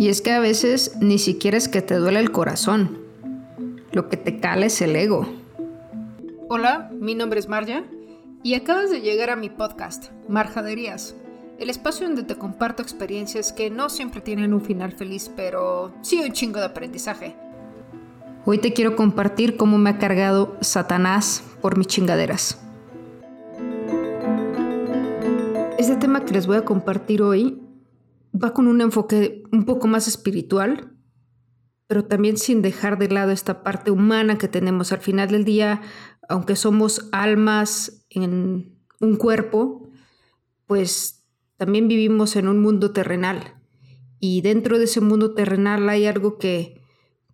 Y es que a veces ni siquiera es que te duele el corazón. Lo que te cala es el ego. Hola, mi nombre es Marja y acabas de llegar a mi podcast, Marjaderías, el espacio donde te comparto experiencias que no siempre tienen un final feliz, pero sí un chingo de aprendizaje. Hoy te quiero compartir cómo me ha cargado Satanás por mis chingaderas. Este tema que les voy a compartir hoy va con un enfoque un poco más espiritual, pero también sin dejar de lado esta parte humana que tenemos. Al final del día, aunque somos almas en un cuerpo, pues también vivimos en un mundo terrenal. Y dentro de ese mundo terrenal hay algo que,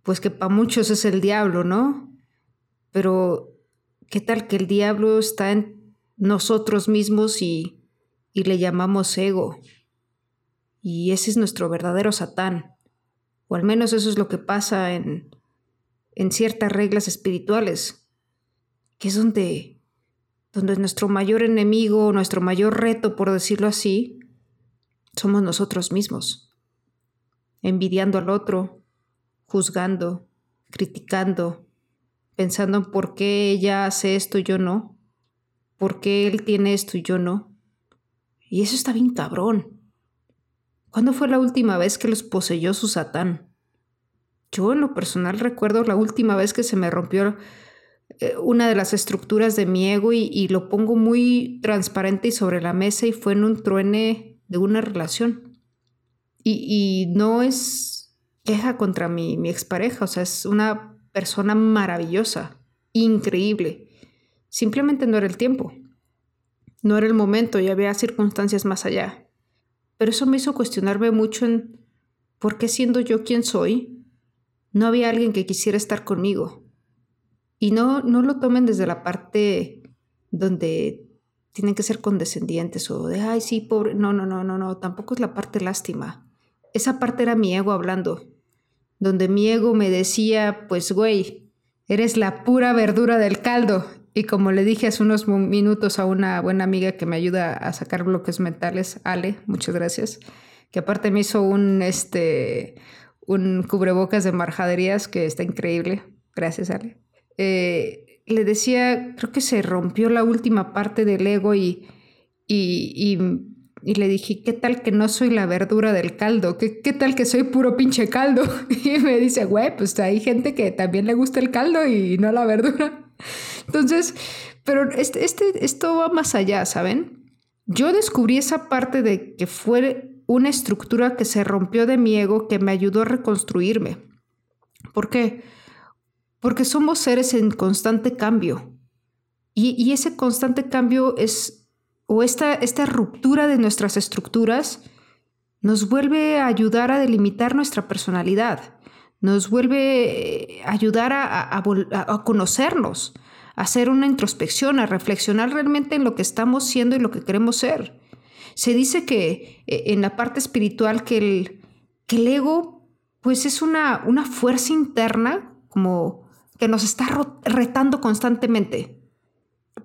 pues que para muchos es el diablo, ¿no? Pero, ¿qué tal que el diablo está en nosotros mismos y, y le llamamos ego? Y ese es nuestro verdadero Satán. O al menos eso es lo que pasa en, en ciertas reglas espirituales, que es donde, donde nuestro mayor enemigo, nuestro mayor reto, por decirlo así, somos nosotros mismos, envidiando al otro, juzgando, criticando, pensando en por qué ella hace esto y yo no, por qué él tiene esto y yo no. Y eso está bien cabrón. ¿Cuándo fue la última vez que los poseyó su Satán? Yo en lo personal recuerdo la última vez que se me rompió eh, una de las estructuras de mi ego y, lo pongo muy transparente y sobre la mesa y fue en un truene de una relación. Y, no es queja contra mi, mi expareja, o sea, es una persona maravillosa, increíble. Simplemente no era el tiempo, no era el momento y había circunstancias más allá. Pero eso me hizo cuestionarme mucho en por qué siendo yo quien soy, no había alguien que quisiera estar conmigo. Y no, no lo tomen desde la parte donde tienen que ser condescendientes o de, ay, sí, pobre. No, no, no, no, no, tampoco es la parte lástima. Esa parte era mi ego hablando, donde mi ego me decía, pues, güey, eres la pura verdura del caldo y como le dije hace unos minutos a una buena amiga que me ayuda a sacar bloques mentales, Ale, muchas gracias, que aparte me hizo un, este, un cubrebocas de marjaderías que está increíble. Gracias, Ale. Eh, le decía, creo que se rompió la última parte del ego y, y, y, le dije, ¿qué tal que no soy la verdura del caldo? ¿Qué, ¿Qué tal que soy puro pinche caldo? Y me dice, güey, pues hay gente que también le gusta el caldo y no la verdura. Entonces, pero este, este, esto va más allá, ¿saben? Yo descubrí esa parte de que fue una estructura que se rompió de mi ego que me ayudó a reconstruirme. ¿Por qué? Porque somos seres en constante cambio. Y, ese constante cambio es, o esta, esta ruptura de nuestras estructuras, nos vuelve a ayudar a delimitar nuestra personalidad, nos vuelve a ayudar a, a conocernos, hacer una introspección, a reflexionar realmente en lo que estamos siendo y lo que queremos ser. Se dice que eh, en la parte espiritual que el, que el ego pues es una, una fuerza interna como que nos está retando constantemente.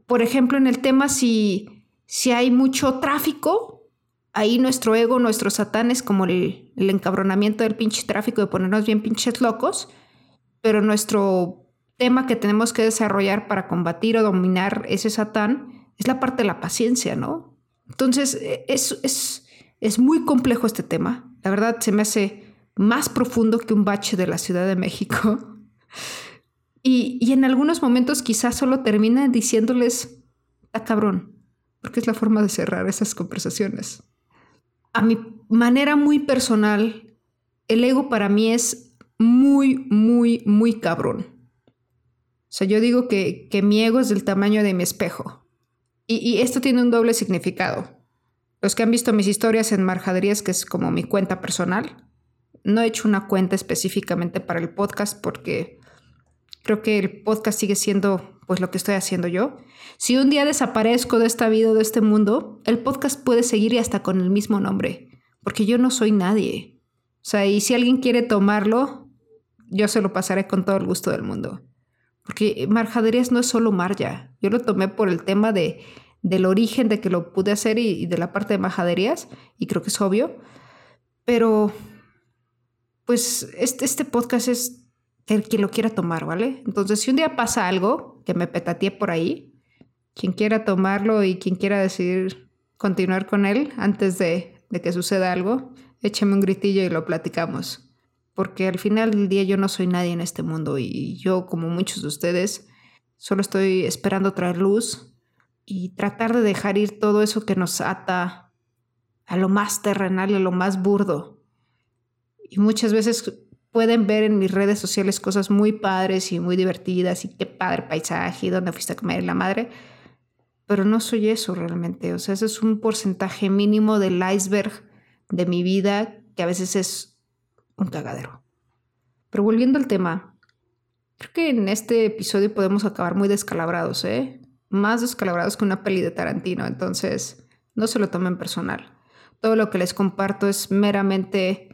Por ejemplo, en el tema si, si hay mucho tráfico, ahí nuestro ego, nuestro satán es como el, el encabronamiento del pinche tráfico de ponernos bien pinches locos, pero nuestro tema que tenemos que desarrollar para combatir o dominar ese satán es la parte de la paciencia, ¿no? Entonces, e, es, es, es muy complejo este tema. La verdad, se me hace más profundo que un bache de la Ciudad de México. Y, y en algunos momentos quizás solo termina diciéndoles, a cabrón, porque es la forma de cerrar esas conversaciones. A mi manera muy personal, el ego para mí es muy, muy, muy cabrón. O sea, yo digo que, mi ego es del tamaño de mi espejo. Y, esto tiene un doble significado. Los que han visto mis historias en Marjaderías, que es como mi cuenta personal, no he hecho una cuenta específicamente para el podcast porque creo que el podcast sigue siendo pues lo que estoy haciendo yo. Si un día desaparezco de esta vida, de este mundo, el podcast puede seguir y hasta con el mismo nombre, porque yo no soy nadie. O sea, y si alguien quiere tomarlo, yo se lo pasaré con todo el gusto del mundo. Porque marjaderías no es solo marja. Yo lo tomé por el tema de, del origen de que lo pude hacer y, de la parte de marjaderías, y creo que es obvio. Pero pues este, este podcast es el quien lo quiera tomar, ¿vale? Entonces, si un día pasa algo que me petatee por ahí, quien quiera tomarlo y quien quiera decidir continuar con él antes de, de que suceda algo, échame un gritillo y lo platicamos. Porque al final del día yo no soy nadie en este mundo y yo, como muchos de ustedes, solo estoy esperando traer luz y tratar de dejar ir todo eso que nos ata a lo más terrenal y a lo más burdo. Y muchas veces pueden ver en mis redes sociales cosas muy padres y muy divertidas y qué padre paisaje y dónde fuiste a comer la madre. Pero no soy eso realmente. O sea, ese es un porcentaje mínimo del iceberg de mi vida que a veces es un cagadero. Pero volviendo al tema, creo que en este episodio podemos acabar muy descalabrados, ¿eh? Más descalabrados que una peli de Tarantino. Entonces, no se lo tomen personal. Todo lo que les comparto es meramente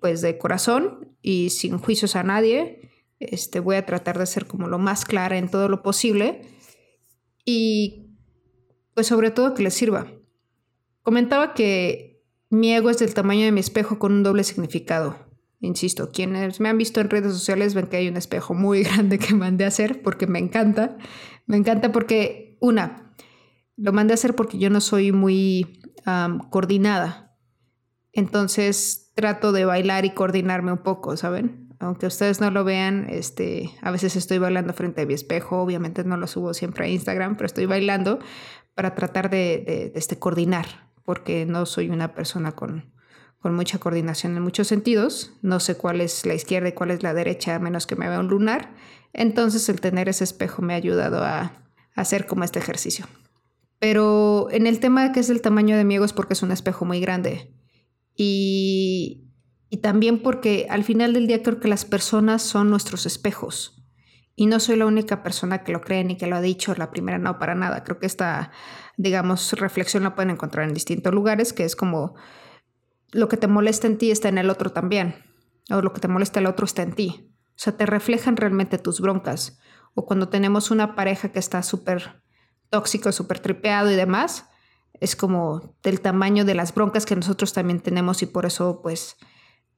pues de corazón y sin juicios a nadie. Este, voy a tratar de ser como lo más clara en todo lo posible y pues sobre todo que les sirva. Comentaba que mi ego es del tamaño de mi espejo con un doble significado. Insisto, quienes me han visto en redes sociales ven que hay un espejo muy grande que mandé a hacer porque me encanta. Me encanta porque, una, lo mandé a hacer porque yo no soy muy coordinada. Entonces trato de bailar y coordinarme un poco, ¿saben? Aunque ustedes no lo vean, este, a veces estoy bailando frente a mi espejo, obviamente no lo subo siempre a Instagram, pero estoy bailando para tratar de, este, coordinar, porque no soy una persona con, con mucha coordinación en muchos sentidos, no sé cuál es la izquierda y cuál es la derecha, a menos que me vea un lunar, entonces el tener ese espejo me ha ayudado a, hacer como este ejercicio. Pero en el tema de que es el tamaño de mi ego es porque es un espejo muy grande y, también porque al final del día creo que las personas son nuestros espejos. Y no soy la única persona que lo cree ni que lo ha dicho, la primera no para nada. Creo que esta, digamos, reflexión la pueden encontrar en distintos lugares, que es como lo que te molesta en ti está en el otro también, o lo que te molesta el otro está en ti. O sea, te reflejan realmente tus broncas. O cuando tenemos una pareja que está súper tóxico, súper tripeado y demás, es como del tamaño de las broncas que nosotros también tenemos y por eso pues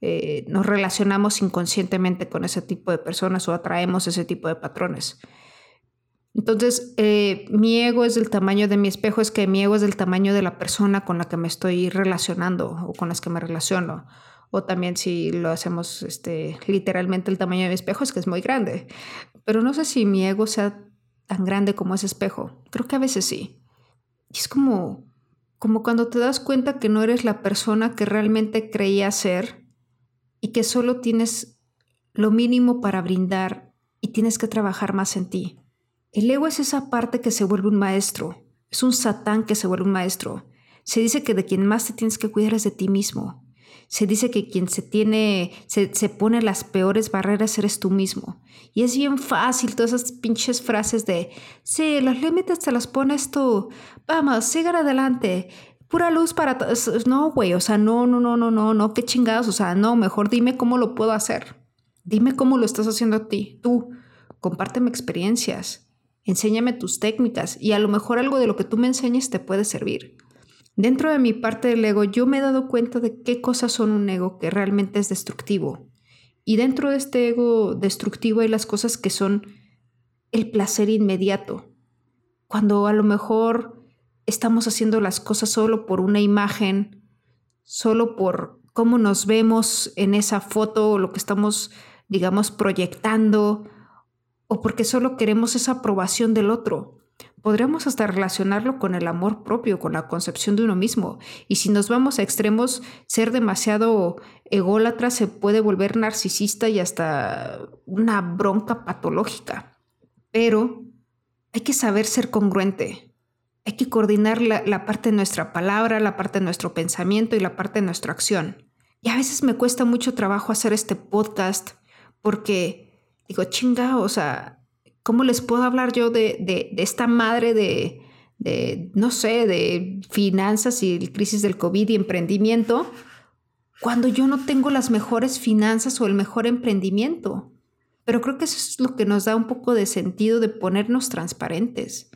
eh, nos relacionamos inconscientemente con ese tipo de personas o atraemos ese tipo de patrones. Entonces, eh, mi ego es del tamaño de mi espejo, es que mi ego es del tamaño de la persona con la que me estoy relacionando o con las que me relaciono. O también si lo hacemos este, literalmente el tamaño de mi espejo, es que es muy grande. Pero no sé si mi ego sea tan grande como ese espejo. Creo que a veces sí. Y es como, como cuando te das cuenta que no eres la persona que realmente creías ser y que solo tienes lo mínimo para brindar y tienes que trabajar más en ti. El ego es esa parte que se vuelve un maestro, es un satán que se vuelve un maestro. Se dice que de quien más te tienes que cuidar es de ti mismo. Se dice que quien se tiene, se, se, pone las peores barreras eres tú mismo. Y es bien fácil todas esas pinches frases de, sí, los límites te los pones tú. Vamos, sigan adelante. Pura luz para. No, güey, o sea, no, no, no, no, no, no, qué chingados. O sea, no, mejor dime cómo lo puedo hacer. Dime cómo lo estás haciendo a ti, tú. Compárteme experiencias. Enséñame tus técnicas y a lo mejor algo de lo que tú me enseñes te puede servir. Dentro de mi parte del ego, yo me he dado cuenta de qué cosas son un ego que realmente es destructivo. Y dentro de este ego destructivo hay las cosas que son el placer inmediato. Cuando a lo mejor estamos haciendo las cosas solo por una imagen, solo por cómo nos vemos en esa foto o lo que estamos, digamos, proyectando, o porque solo queremos esa aprobación del otro podríamos hasta relacionarlo con el amor propio, con la concepción de uno mismo. Y si nos vamos a extremos, ser demasiado ególatra se puede volver narcisista y hasta una bronca patológica. Pero hay que saber ser congruente. Hay que coordinar la, la parte de nuestra palabra, la parte de nuestro pensamiento y la parte de nuestra acción. Y a veces me cuesta mucho trabajo hacer este podcast porque digo, chinga, o sea, ¿cómo les puedo hablar yo de, esta madre de, no sé, de finanzas y crisis del COVID y emprendimiento cuando yo no tengo las mejores finanzas o el mejor emprendimiento? Pero creo que eso es lo que nos da un poco de sentido de ponernos transparentes.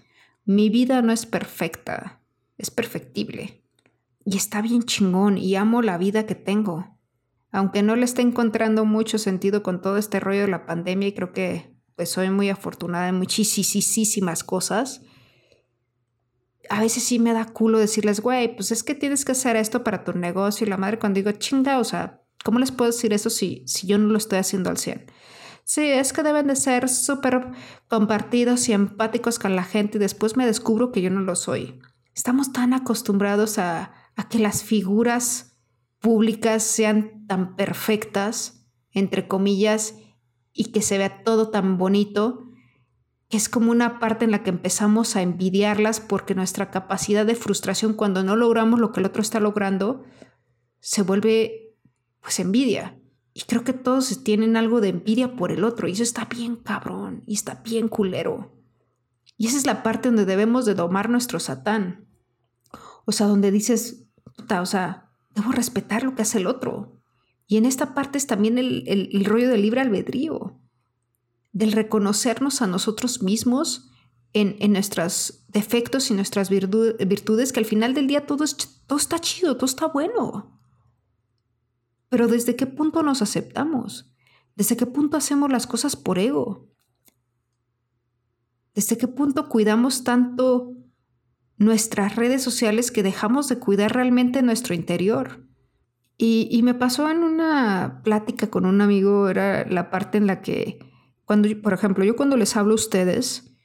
Mi vida no es perfecta, es perfectible. Y está bien chingón y amo la vida que tengo. Aunque no le esté encontrando mucho sentido con todo este rollo de la pandemia y creo que pues soy muy afortunada en muchísimas cosas, a veces sí me da culo decirles, güey, pues es que tienes que hacer esto para tu negocio y la madre cuando digo, chinga, o sea, ¿cómo les puedo decir eso si, si yo no lo estoy haciendo al 100? Sí, es que deben de ser súper compartidos y empáticos con la gente y después me descubro que yo no lo soy. Estamos tan acostumbrados a, a que las figuras públicas sean tan perfectas, entre comillas, y que se vea todo tan bonito, que es como una parte en la que empezamos a envidiarlas porque nuestra capacidad de frustración cuando no logramos lo que el otro está logrando se vuelve pues envidia. Y creo que todos tienen algo de envidia por el otro y eso está bien cabrón y está bien culero. Y esa es la parte donde debemos de domar nuestro satán. O sea, donde dices, puta, o sea, debo respetar lo que hace el otro. Y en esta parte es también el, rollo del libre albedrío, del reconocernos a nosotros mismos en, nuestros defectos y nuestras virtudes, que al final del día todo, todo está chido, todo está bueno. Pero ¿desde qué punto nos aceptamos? ¿Desde qué punto hacemos las cosas por ego? ¿Desde qué punto cuidamos tanto nuestras redes sociales que dejamos de cuidar realmente nuestro interior? Y, me pasó en una plática con un amigo, era la parte en la que, cuando, por ejemplo, yo cuando les hablo a ustedes,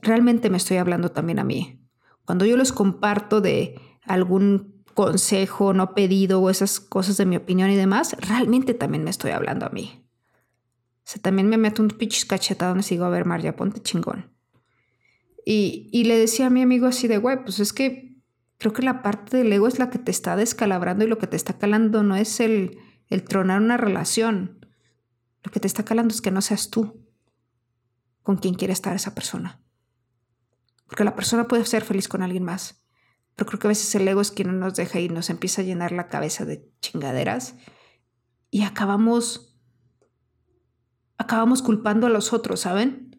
realmente me estoy hablando también a mí. Cuando yo les comparto de algún consejo no pedido o esas cosas de mi opinión y demás, realmente también me estoy hablando a mí. O sea, también me meto un pinches cachetadones y digo, a ver, María, ponte chingón. Y, le decía a mi amigo así de, güey, pues es que creo que la parte del ego es la que te está descalabrando y lo que te está calando no es el, el tronar una relación. Lo que te está calando es que no seas tú con quien quiere estar esa persona. Porque la persona puede ser feliz con alguien más pero creo que a veces el ego es quien no nos deja y nos empieza a llenar la cabeza de chingaderas y acabamos acabamos culpando a los otros, ¿saben?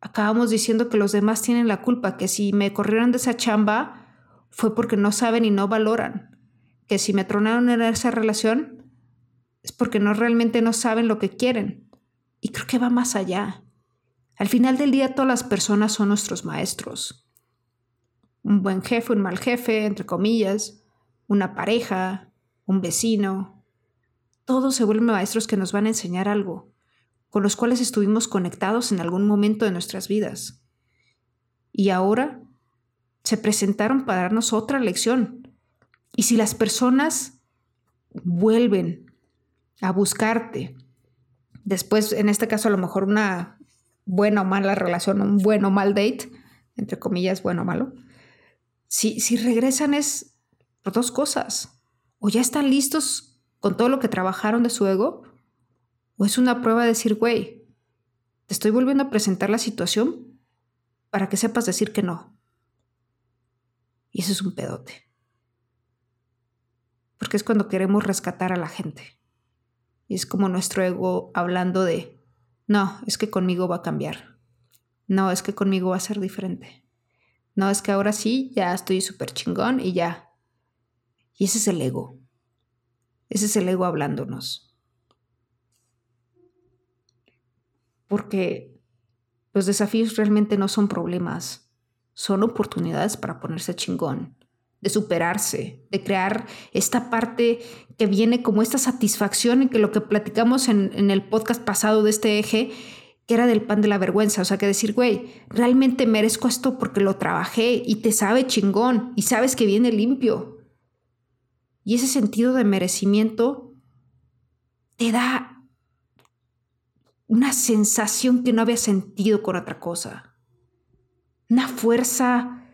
Acabamos diciendo que los demás tienen la culpa, que si me corrieron de esa chamba fue porque no saben y no valoran, que si me tronaron en esa relación es porque no realmente no saben lo que quieren. Y creo que va más allá. Al final del día todas las personas son nuestros maestros un buen jefe, un mal jefe, entre comillas, una pareja, un vecino. Todos se vuelven maestros que nos van a enseñar algo, con los cuales estuvimos conectados en algún momento de nuestras vidas. Y ahora se presentaron para darnos otra lección. Y si las personas vuelven a buscarte, después, en este caso a lo mejor una buena o mala relación, un bueno o mal date, entre comillas, bueno o malo, si, regresan es por dos cosas. O ya están listos con todo lo que trabajaron de su ego, o es una prueba de decir, güey, te estoy volviendo a presentar la situación para que sepas decir que no. Y eso es un pedote. Porque es cuando queremos rescatar a la gente. Y es como nuestro ego hablando de, no, es que conmigo va a cambiar. No, es que conmigo va a ser diferente. No, es que ahora sí, ya estoy súper chingón y ya. Y ese es el ego. Ese es el ego hablándonos. Porque los desafíos realmente no son problemas, son oportunidades para ponerse chingón, de superarse, de crear esta parte que viene como esta satisfacción y que lo que platicamos en, en el podcast pasado de este eje que era del pan de la vergüenza. O sea, que decir, güey, realmente merezco esto porque lo trabajé y te sabe chingón y sabes que viene limpio. Y ese sentido de merecimiento te da una sensación que no había sentido con otra cosa. Una fuerza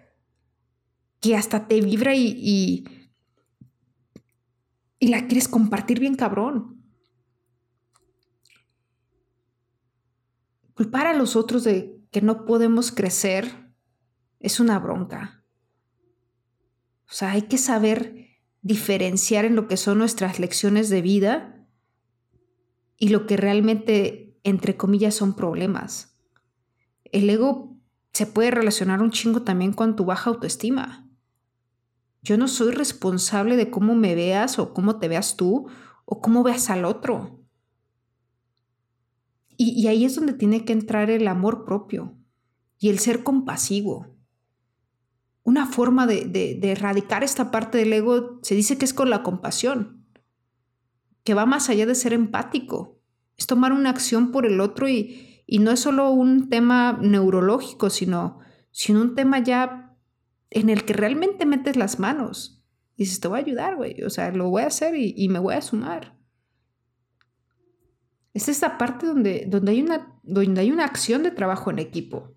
que hasta te vibra y, y, la quieres compartir bien cabrón. Culpar a los otros de que no podemos crecer es una bronca. O sea, hay que saber diferenciar en lo que son nuestras lecciones de vida y lo que realmente, entre comillas, son problemas. El ego se puede relacionar un chingo también con tu baja autoestima. Yo no soy responsable de cómo me veas o cómo te veas tú o cómo veas al otro. Y, ahí es donde tiene que entrar el amor propio y el ser compasivo. Una forma de, de erradicar esta parte del ego se dice que es con la compasión, que va más allá de ser empático. Es tomar una acción por el otro y, y no es solo un tema neurológico, sino, sino un tema ya en el que realmente metes las manos. Y dices, te voy a ayudar, güey. O sea, lo voy a hacer y, y me voy a sumar. Es esta parte donde, donde, hay una, donde hay una acción de trabajo en equipo.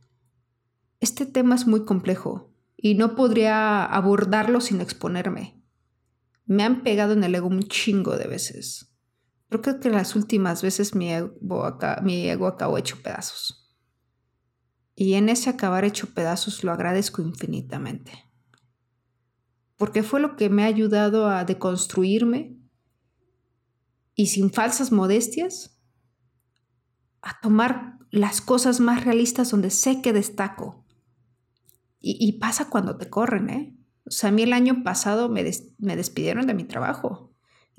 Este tema es muy complejo y no podría abordarlo sin exponerme. Me han pegado en el ego un chingo de veces. Creo que las últimas veces mi ego, mi ego acabó hecho pedazos. Y en ese acabar hecho pedazos lo agradezco infinitamente. Porque fue lo que me ha ayudado a deconstruirme y sin falsas modestias a tomar las cosas más realistas donde sé que destaco. Y, pasa cuando te corren, ¿eh? O sea, a mí el año pasado me, me despidieron de mi trabajo.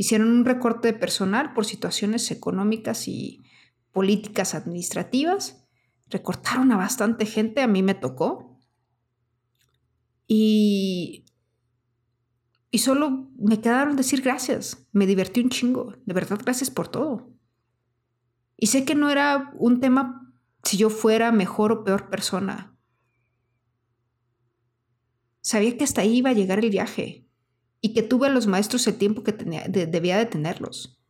Hicieron un recorte de personal por situaciones económicas y políticas administrativas. Recortaron a bastante gente, a mí me tocó. Y, y solo me quedaron decir gracias. Me divertí un chingo. De verdad, gracias por todo. Y sé que no era un tema si yo fuera mejor o peor persona. Sabía que hasta ahí iba a llegar el viaje y que tuve a los maestros el tiempo que tenía, debía de tenerlos.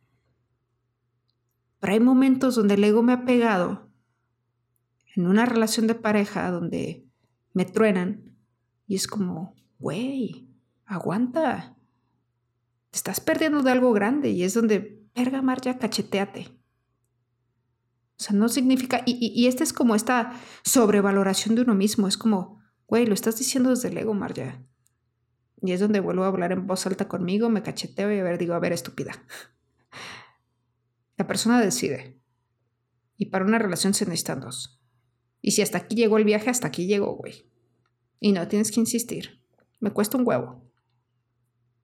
Pero hay momentos donde el ego me ha pegado en una relación de pareja donde me truenan y es como, güey, aguanta. Te estás perdiendo de algo grande y es donde, verga, ya cacheteate. O sea, no significa, y, y, esta es como esta sobrevaloración de uno mismo, es como, güey, lo estás diciendo desde el ego, Marja. Y es donde vuelvo a hablar en voz alta conmigo, me cacheteo y a ver, digo, a ver, estúpida. La persona decide. Y para una relación se necesitan dos. Y si hasta aquí llegó el viaje, hasta aquí llegó, güey. Y no tienes que insistir. Me cuesta un huevo.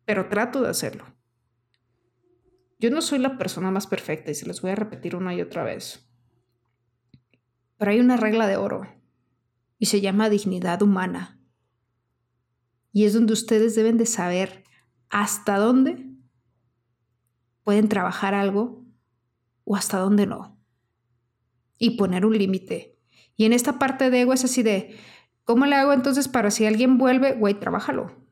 Pero trato de hacerlo. Yo no soy la persona más perfecta y se los voy a repetir una y otra vez. Pero hay una regla de oro y se llama dignidad humana. Y es donde ustedes deben de saber hasta dónde pueden trabajar algo o hasta dónde no. Y poner un límite. Y en esta parte de ego es así de, ¿cómo le hago entonces para si alguien vuelve? Güey, trabájalo.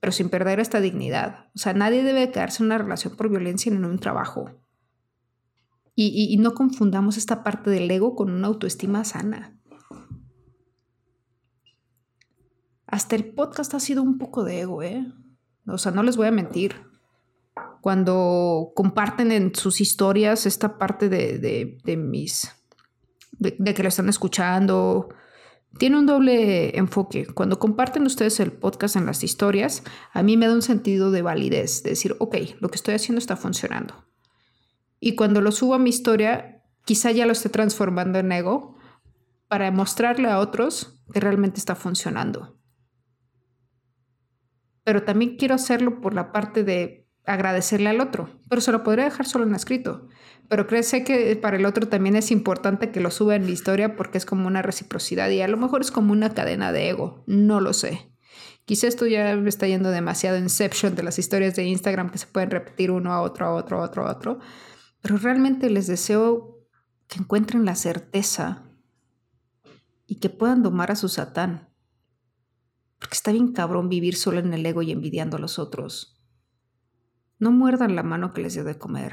Pero sin perder esta dignidad. O sea, nadie debe quedarse en una relación por violencia en un trabajo. Y, no confundamos esta parte del ego con una autoestima sana. Hasta el podcast ha sido un poco de ego, ¿eh? O sea, no les voy a mentir. Cuando comparten en sus historias esta parte de, mis. De, de, que lo están escuchando. Tiene un doble enfoque. Cuando comparten ustedes el podcast en las historias, a mí me da un sentido de validez. De decir, ok, lo que estoy haciendo está funcionando. Y cuando lo subo a mi historia, quizá ya lo esté transformando en ego para mostrarle a otros que realmente está funcionando. Pero también quiero hacerlo por la parte de agradecerle al otro, pero se lo podría dejar solo en escrito. Pero creo sé que para el otro también es importante que lo suba en mi historia porque es como una reciprocidad y a lo mejor es como una cadena de ego, no lo sé. Quizá esto ya me está yendo demasiado inception de las historias de Instagram que se pueden repetir uno a otro, a otro, a otro, a otro. Pero realmente les deseo que encuentren la certeza y que puedan domar a su satán. Porque está bien cabrón vivir solo en el ego y envidiando a los otros. No muerdan la mano que les dio de comer.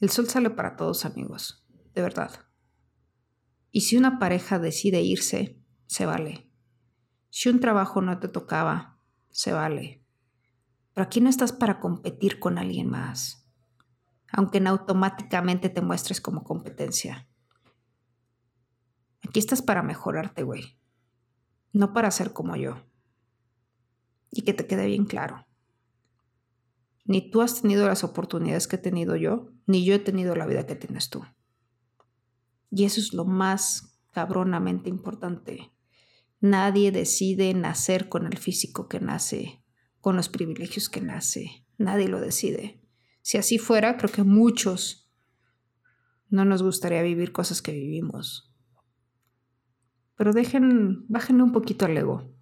El sol sale para todos, amigos, de verdad. Y si una pareja decide irse, se vale. Si un trabajo no te tocaba, se vale. Pero aquí no estás para competir con alguien más aunque no automáticamente te muestres como competencia. Aquí estás para mejorarte, güey. No para ser como yo. Y que te quede bien claro. Ni tú has tenido las oportunidades que he tenido yo, ni yo he tenido la vida que tienes tú. Y eso es lo más cabronamente importante. Nadie decide nacer con el físico que nace, con los privilegios que nace. Nadie lo decide Si así fuera, creo que muchos no nos gustaría vivir cosas que vivimos. Pero dejen, bájenle un poquito al ego.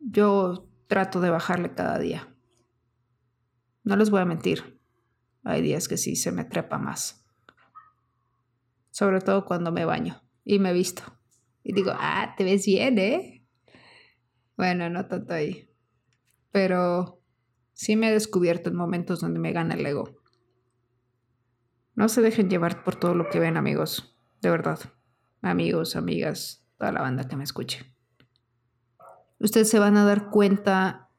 Yo trato de bajarle cada día. No les voy a mentir. Hay días que sí se me trepa más. Sobre todo cuando me baño y me visto. Y digo, ah, te ves bien, ¿eh? Bueno, no tanto ahí. Pero sí me he descubierto en momentos donde me gana el ego. No se dejen llevar por todo lo que ven, amigos. De verdad. Amigos, amigas, toda la banda que me escuche. Ustedes se van a dar cuenta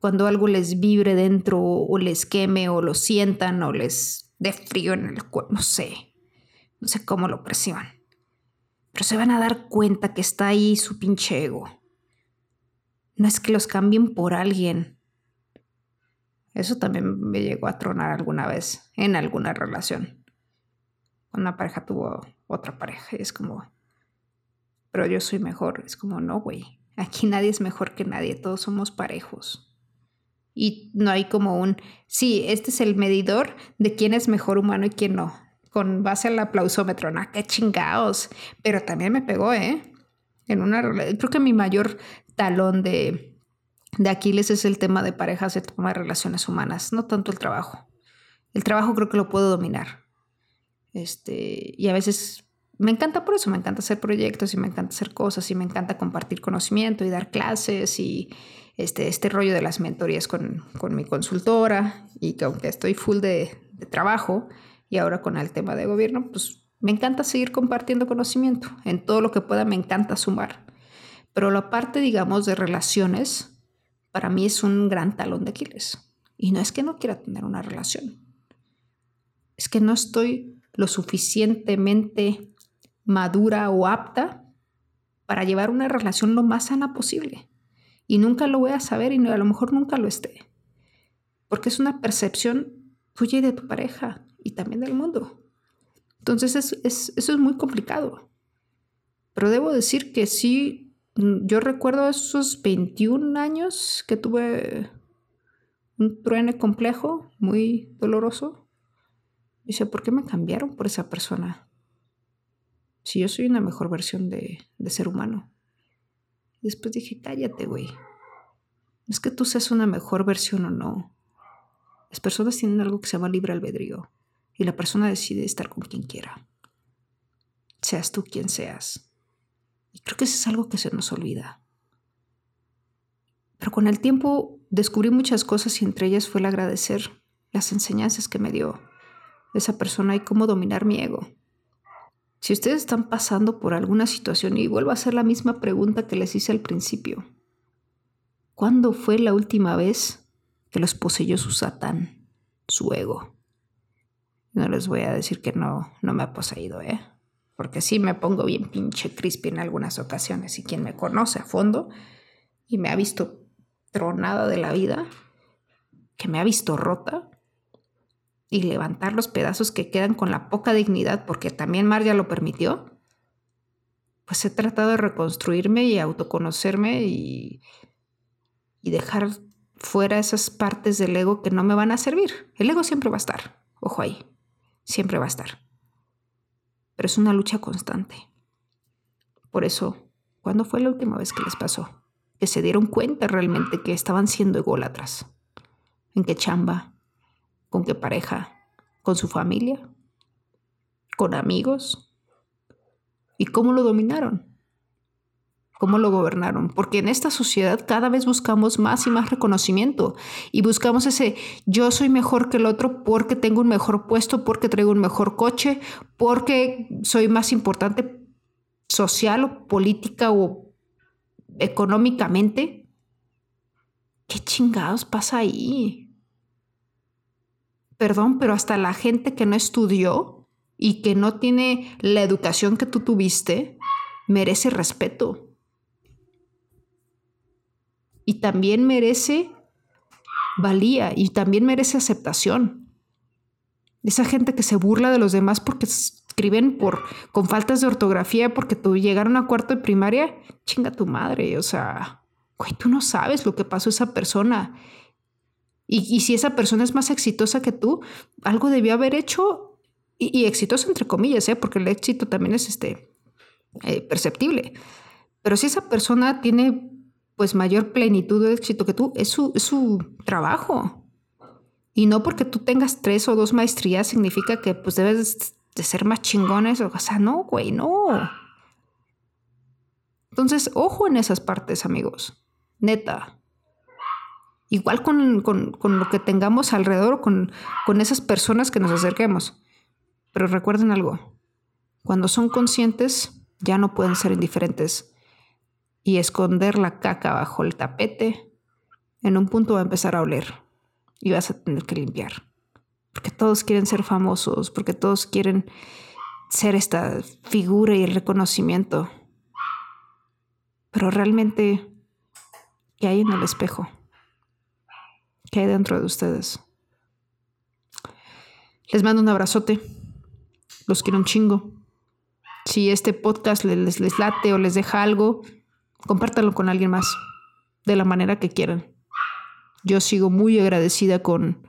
cuando algo les vibre dentro o les queme o lo sientan o les dé frío en el cuerpo, no sé, no sé cómo lo perciban. Pero se van a dar cuenta que está ahí su pinche ego. No es que los cambien por alguien. Eso también me llegó a tronar alguna vez en alguna relación. Una pareja tuvo otra pareja y es como, pero yo soy mejor. Es como, no, güey. Aquí nadie es mejor que nadie, todos somos parejos y no hay como un, sí, este es el medidor de quién es mejor humano y quién no, con base al aplausómetro, no, qué chingados, pero también me pegó, ¿eh? En una, creo que mi mayor talón de, de Aquiles es el tema de parejas, de toma de relaciones humanas, no tanto el trabajo. El trabajo creo que lo puedo dominar. Este, y a veces me encanta por eso, me encanta hacer proyectos y me encanta hacer cosas y me encanta compartir conocimiento y dar clases y, este, este rollo de las mentorías con, mi consultora y que aunque estoy full de, de trabajo y ahora con el tema de gobierno, pues me encanta seguir compartiendo conocimiento. En todo lo que pueda me encanta sumar. Pero la parte, digamos, de relaciones, para mí es un gran talón de Aquiles. Y no es que no quiera tener una relación. Es que no estoy lo suficientemente madura o apta para llevar una relación lo más sana posible y nunca lo voy a saber y a lo mejor nunca lo esté. Porque es una percepción tuya y de tu pareja y también del mundo. Entonces eso es muy complicado. Pero debo decir que sí, yo recuerdo esos 21 años que tuve un truene complejo, muy doloroso. Dice, ¿por qué me cambiaron por esa persona? Si yo soy una mejor versión de, ser humano. Después dije, cállate, güey. No es que tú seas una mejor versión o no. Las personas tienen algo que se llama libre albedrío y la persona decide estar con quien quiera. Seas tú quien seas. Y creo que eso es algo que se nos olvida. Pero con el tiempo descubrí muchas cosas y entre ellas fue el agradecer las enseñanzas que me dio esa persona y cómo dominar mi ego. Si ustedes están pasando por alguna situación, y vuelvo a hacer la misma pregunta que les hice al principio, ¿cuándo fue la última vez que los poseyó su satán, su ego? No les voy a decir que no, no me ha poseído, ¿eh? Porque sí me pongo bien pinche crispy en algunas ocasiones y quien me conoce a fondo y me ha visto tronada de la vida, que me ha visto rota, y levantar los pedazos que quedan con la poca dignidad, porque también Marja lo permitió, pues he tratado de reconstruirme y autoconocerme y, y dejar fuera esas partes del ego que no me van a servir. El ego siempre va a estar, ojo ahí, siempre va a estar. Pero es una lucha constante. Por eso, ¿cuándo fue la última vez que les pasó? Que se dieron cuenta realmente que estaban siendo ególatras. ¿En qué chamba? ¿Con qué pareja? ¿Con su familia? ¿Con amigos? ¿Y cómo lo dominaron? ¿Cómo lo gobernaron? Porque en esta sociedad cada vez buscamos más y más reconocimiento y buscamos ese yo soy mejor que el otro porque tengo un mejor puesto, porque traigo un mejor coche, porque soy más importante social o política o económicamente. ¿Qué chingados pasa ahí? Perdón, pero hasta la gente que no estudió y que no tiene la educación que tú tuviste, merece respeto. Y también merece valía y también merece aceptación. Esa gente que se burla de los demás porque escriben por, con faltas de ortografía porque tú llegaron a cuarto de primaria, chinga tu madre, o sea, güey, tú no sabes lo que pasó a esa persona Y, si esa persona es más exitosa que tú, algo debió haber hecho, y, exitosa entre comillas, ¿eh? porque el éxito también es este, eh, perceptible. Pero si esa persona tiene pues mayor plenitud de éxito que tú, es su, su trabajo. Y no porque tú tengas tres o dos maestrías significa que pues debes de ser más chingones. O sea, no, güey, no. Entonces, ojo en esas partes, amigos. Neta. Igual con, lo que tengamos alrededor, con, con esas personas que nos acerquemos. Pero recuerden algo. Cuando son conscientes, ya no pueden ser indiferentes. Y esconder la caca bajo el tapete, en un punto va a empezar a oler. Y vas a tener que limpiar porque todos quieren ser famosos, porque todos quieren ser esta figura y el reconocimiento. Pero realmente, ¿qué hay en el espejo? ¿Qué hay dentro de ustedes? Les mando un abrazote. Los quiero un chingo. Si este podcast les, les late o les deja algo, compártanlo con alguien más, de la manera que quieran. Yo sigo muy agradecida con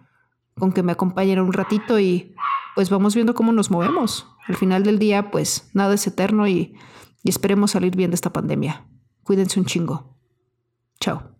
con que me acompañen un ratito y pues vamos viendo cómo nos movemos. Al final del día, pues nada es eterno y, y esperemos salir bien de esta pandemia. Cuídense un chingo. Chao.